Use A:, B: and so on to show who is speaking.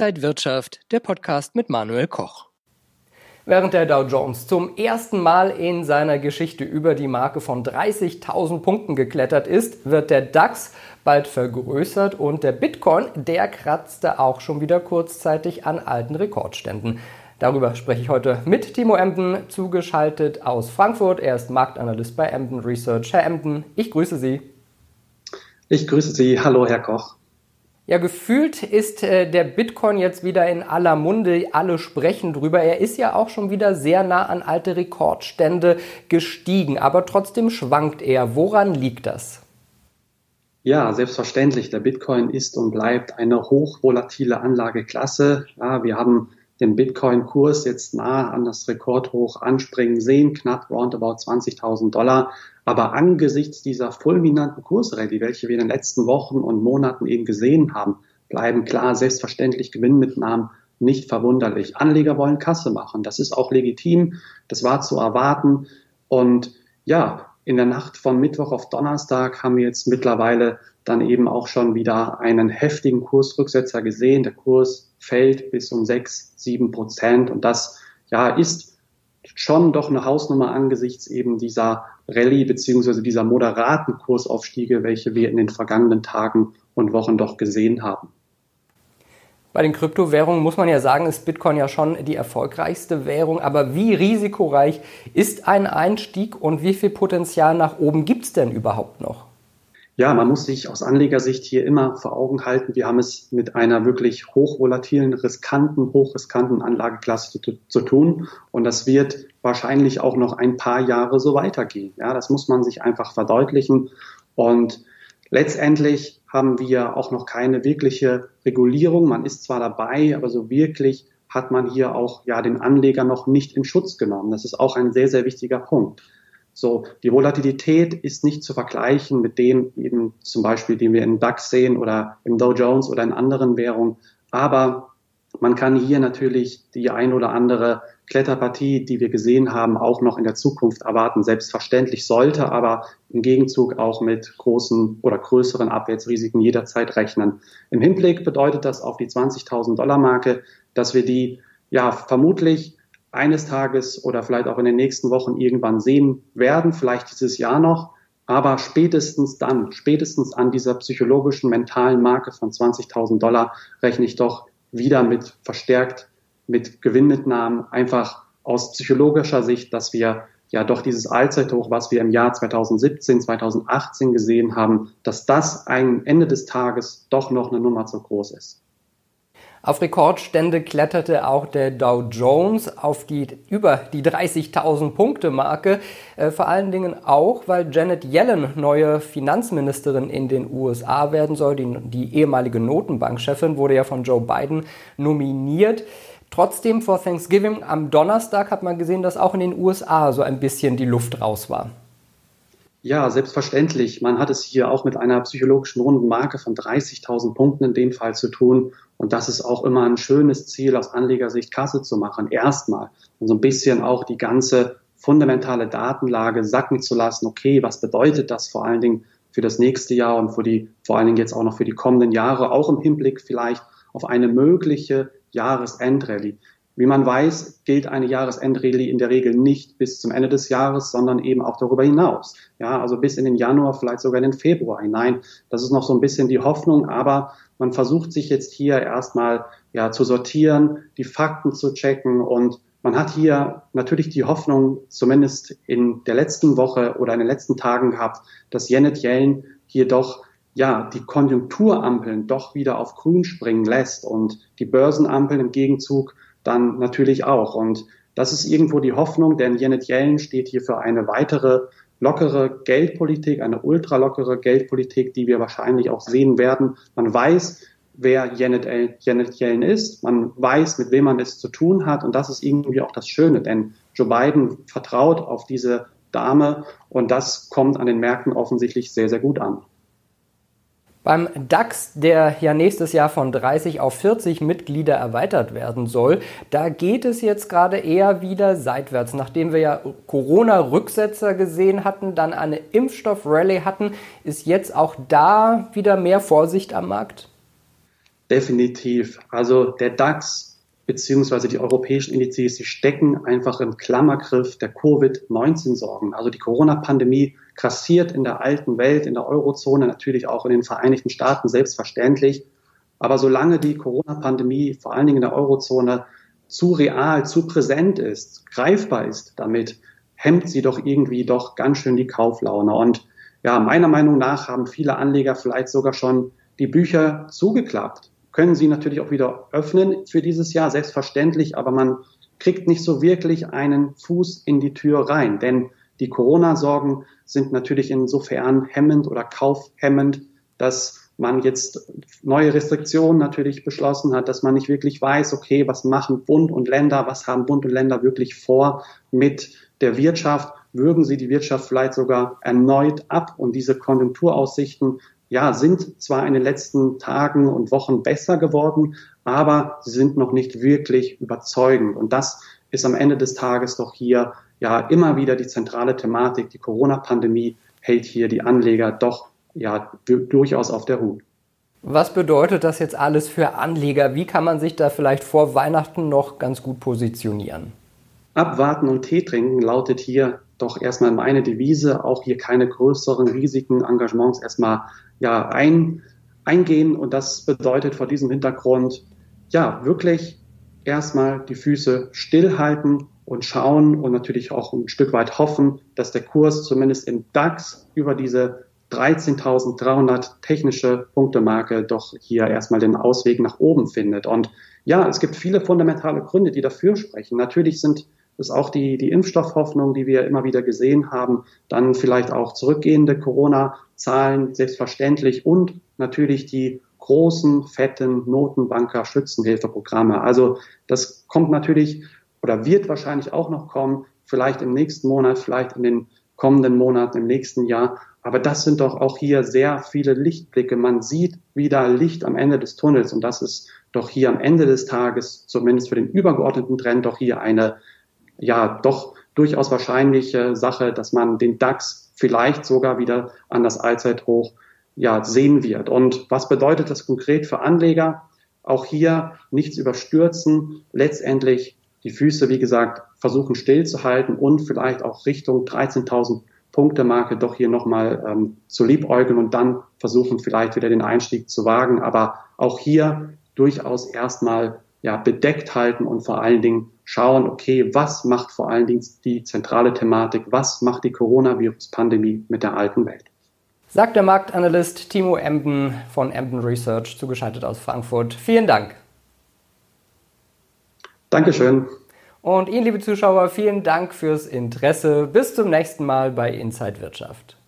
A: Inside Wirtschaft, der Podcast mit Manuel Koch.
B: Während der Dow Jones zum ersten Mal in seiner Geschichte über die Marke von 30.000 Punkten geklettert ist, wird der DAX bald vergrößert und der Bitcoin, der kratzte auch schon wieder kurzzeitig an alten Rekordständen. Darüber spreche ich heute mit Timo Emden, zugeschaltet aus Frankfurt. Er ist Marktanalyst bei Emden Research. Herr Emden, ich grüße Sie.
C: Ich grüße Sie. Hallo, Herr Koch.
B: Ja, gefühlt ist äh, der Bitcoin jetzt wieder in aller Munde. Alle sprechen drüber. Er ist ja auch schon wieder sehr nah an alte Rekordstände gestiegen, aber trotzdem schwankt er. Woran liegt das?
C: Ja, selbstverständlich. Der Bitcoin ist und bleibt eine hochvolatile Anlageklasse. Ja, wir haben den Bitcoin-Kurs jetzt nah an das Rekordhoch anspringen sehen, knapp roundabout 20.000 Dollar. Aber angesichts dieser fulminanten Kursrallye, welche wir in den letzten Wochen und Monaten eben gesehen haben, bleiben klar selbstverständlich Gewinnmitnahmen nicht verwunderlich. Anleger wollen Kasse machen. Das ist auch legitim. Das war zu erwarten. Und ja, in der Nacht von Mittwoch auf Donnerstag haben wir jetzt mittlerweile dann eben auch schon wieder einen heftigen Kursrücksetzer gesehen. Der Kurs fällt bis um sechs, sieben Prozent. Und das ja ist schon doch eine Hausnummer angesichts eben dieser Rallye beziehungsweise dieser moderaten Kursaufstiege, welche wir in den vergangenen Tagen und Wochen doch gesehen haben.
B: Bei den Kryptowährungen muss man ja sagen, ist Bitcoin ja schon die erfolgreichste Währung. Aber wie risikoreich ist ein Einstieg und wie viel Potenzial nach oben gibt es denn überhaupt noch?
C: Ja, man muss sich aus Anlegersicht hier immer vor Augen halten, wir haben es mit einer wirklich hochvolatilen, riskanten, hochriskanten Anlageklasse zu, zu, tun. Und das wird wahrscheinlich auch noch ein paar Jahre so weitergehen. Ja, das muss man sich einfach verdeutlichen. Und letztendlich haben wir auch noch keine wirkliche Regulierung. Man ist zwar dabei, aber so wirklich hat man hier auch ja den Anleger noch nicht in Schutz genommen. Das ist auch ein sehr, sehr wichtiger Punkt. So, die Volatilität ist nicht zu vergleichen mit dem eben zum Beispiel, den wir in DAX sehen oder im Dow Jones oder in anderen Währungen. Aber man kann hier natürlich die ein oder andere Kletterpartie, die wir gesehen haben, auch noch in der Zukunft erwarten. Selbstverständlich sollte aber im Gegenzug auch mit großen oder größeren Abwärtsrisiken jederzeit rechnen. Im Hinblick bedeutet das auf die 20.000 Dollar Marke, dass wir die ja vermutlich eines Tages oder vielleicht auch in den nächsten Wochen irgendwann sehen werden, vielleicht dieses Jahr noch. Aber spätestens dann, spätestens an dieser psychologischen, mentalen Marke von 20.000 Dollar rechne ich doch wieder mit verstärkt, mit Gewinnmitnahmen, einfach aus psychologischer Sicht, dass wir ja doch dieses Allzeithoch, was wir im Jahr 2017, 2018 gesehen haben, dass das ein Ende des Tages doch noch eine Nummer zu groß ist.
B: Auf Rekordstände kletterte auch der Dow Jones auf die über die 30.000 Punkte Marke. Äh, vor allen Dingen auch, weil Janet Yellen neue Finanzministerin in den USA werden soll. Die, die ehemalige Notenbankchefin wurde ja von Joe Biden nominiert. Trotzdem vor Thanksgiving am Donnerstag hat man gesehen, dass auch in den USA so ein bisschen die Luft raus war.
C: Ja, selbstverständlich. Man hat es hier auch mit einer psychologischen runden Marke von 30.000 Punkten in dem Fall zu tun. Und das ist auch immer ein schönes Ziel aus Anlegersicht, Kasse zu machen. Erstmal. Und so ein bisschen auch die ganze fundamentale Datenlage sacken zu lassen. Okay, was bedeutet das vor allen Dingen für das nächste Jahr und für die, vor allen Dingen jetzt auch noch für die kommenden Jahre, auch im Hinblick vielleicht auf eine mögliche Jahresendrallye. Wie man weiß, gilt eine Jahresendrallye in der Regel nicht bis zum Ende des Jahres, sondern eben auch darüber hinaus. Ja, also bis in den Januar, vielleicht sogar in den Februar hinein. Das ist noch so ein bisschen die Hoffnung, aber man versucht sich jetzt hier erstmal ja zu sortieren, die Fakten zu checken und man hat hier natürlich die Hoffnung, zumindest in der letzten Woche oder in den letzten Tagen gehabt, dass Janet Yellen hier doch ja, die Konjunkturampeln doch wieder auf grün springen lässt und die Börsenampeln im Gegenzug dann natürlich auch. Und das ist irgendwo die Hoffnung, denn Janet Yellen steht hier für eine weitere lockere Geldpolitik, eine ultralockere Geldpolitik, die wir wahrscheinlich auch sehen werden. Man weiß, wer Janet, Janet Yellen ist. Man weiß, mit wem man es zu tun hat. Und das ist irgendwie auch das Schöne, denn Joe Biden vertraut auf diese Dame und das kommt an den Märkten offensichtlich sehr, sehr gut an.
B: Beim DAX, der ja nächstes Jahr von 30 auf 40 Mitglieder erweitert werden soll, da geht es jetzt gerade eher wieder seitwärts. Nachdem wir ja Corona-Rücksetzer gesehen hatten, dann eine Impfstoff-Rallye hatten, ist jetzt auch da wieder mehr Vorsicht am Markt?
C: Definitiv. Also der DAX beziehungsweise die europäischen Indizes, die stecken einfach im Klammergriff der Covid-19-Sorgen. Also die Corona-Pandemie grassiert in der alten Welt, in der Eurozone, natürlich auch in den Vereinigten Staaten, selbstverständlich. Aber solange die Corona-Pandemie vor allen Dingen in der Eurozone zu real, zu präsent ist, greifbar ist damit, hemmt sie doch irgendwie doch ganz schön die Kauflaune. Und ja, meiner Meinung nach haben viele Anleger vielleicht sogar schon die Bücher zugeklappt. Können sie natürlich auch wieder öffnen für dieses Jahr, selbstverständlich, aber man kriegt nicht so wirklich einen Fuß in die Tür rein. Denn die Corona-Sorgen sind natürlich insofern hemmend oder kaufhemmend, dass man jetzt neue Restriktionen natürlich beschlossen hat, dass man nicht wirklich weiß, okay, was machen Bund und Länder, was haben Bund und Länder wirklich vor mit der Wirtschaft, würgen sie die Wirtschaft vielleicht sogar erneut ab und diese Konjunkturaussichten ja, sind zwar in den letzten Tagen und Wochen besser geworden, aber sie sind noch nicht wirklich überzeugend. Und das ist am Ende des Tages doch hier ja immer wieder die zentrale Thematik. Die Corona-Pandemie hält hier die Anleger doch ja durchaus auf der Hut.
B: Was bedeutet das jetzt alles für Anleger? Wie kann man sich da vielleicht vor Weihnachten noch ganz gut positionieren?
C: Abwarten und Tee trinken lautet hier doch erstmal meine Devise, auch hier keine größeren Risiken, Engagements erstmal ja ein, eingehen. Und das bedeutet vor diesem Hintergrund ja wirklich erstmal die Füße stillhalten und schauen und natürlich auch ein Stück weit hoffen, dass der Kurs zumindest im DAX über diese 13.300 technische Punktemarke doch hier erstmal den Ausweg nach oben findet. Und ja, es gibt viele fundamentale Gründe, die dafür sprechen. Natürlich sind ist auch die, die Impfstoffhoffnung, die wir immer wieder gesehen haben, dann vielleicht auch zurückgehende Corona-Zahlen, selbstverständlich und natürlich die großen, fetten Notenbanker Schützenhilfeprogramme. Also das kommt natürlich oder wird wahrscheinlich auch noch kommen, vielleicht im nächsten Monat, vielleicht in den kommenden Monaten, im nächsten Jahr. Aber das sind doch auch hier sehr viele Lichtblicke. Man sieht wieder Licht am Ende des Tunnels und das ist doch hier am Ende des Tages, zumindest für den übergeordneten Trend, doch hier eine ja doch durchaus wahrscheinliche Sache, dass man den DAX vielleicht sogar wieder an das Allzeithoch ja, sehen wird. Und was bedeutet das konkret für Anleger? Auch hier nichts überstürzen, letztendlich die Füße, wie gesagt, versuchen stillzuhalten und vielleicht auch Richtung 13.000 Punkte Marke doch hier nochmal ähm, zu liebäugeln und dann versuchen vielleicht wieder den Einstieg zu wagen. Aber auch hier durchaus erstmal ja, bedeckt halten und vor allen Dingen schauen, okay, was macht vor allen Dingen die zentrale Thematik, was macht die Coronavirus-Pandemie mit der alten Welt?
B: Sagt der Marktanalyst Timo Emden von Emden Research, zugeschaltet aus Frankfurt. Vielen Dank.
C: Dankeschön.
B: Und Ihnen, liebe Zuschauer, vielen Dank fürs Interesse. Bis zum nächsten Mal bei Inside Wirtschaft.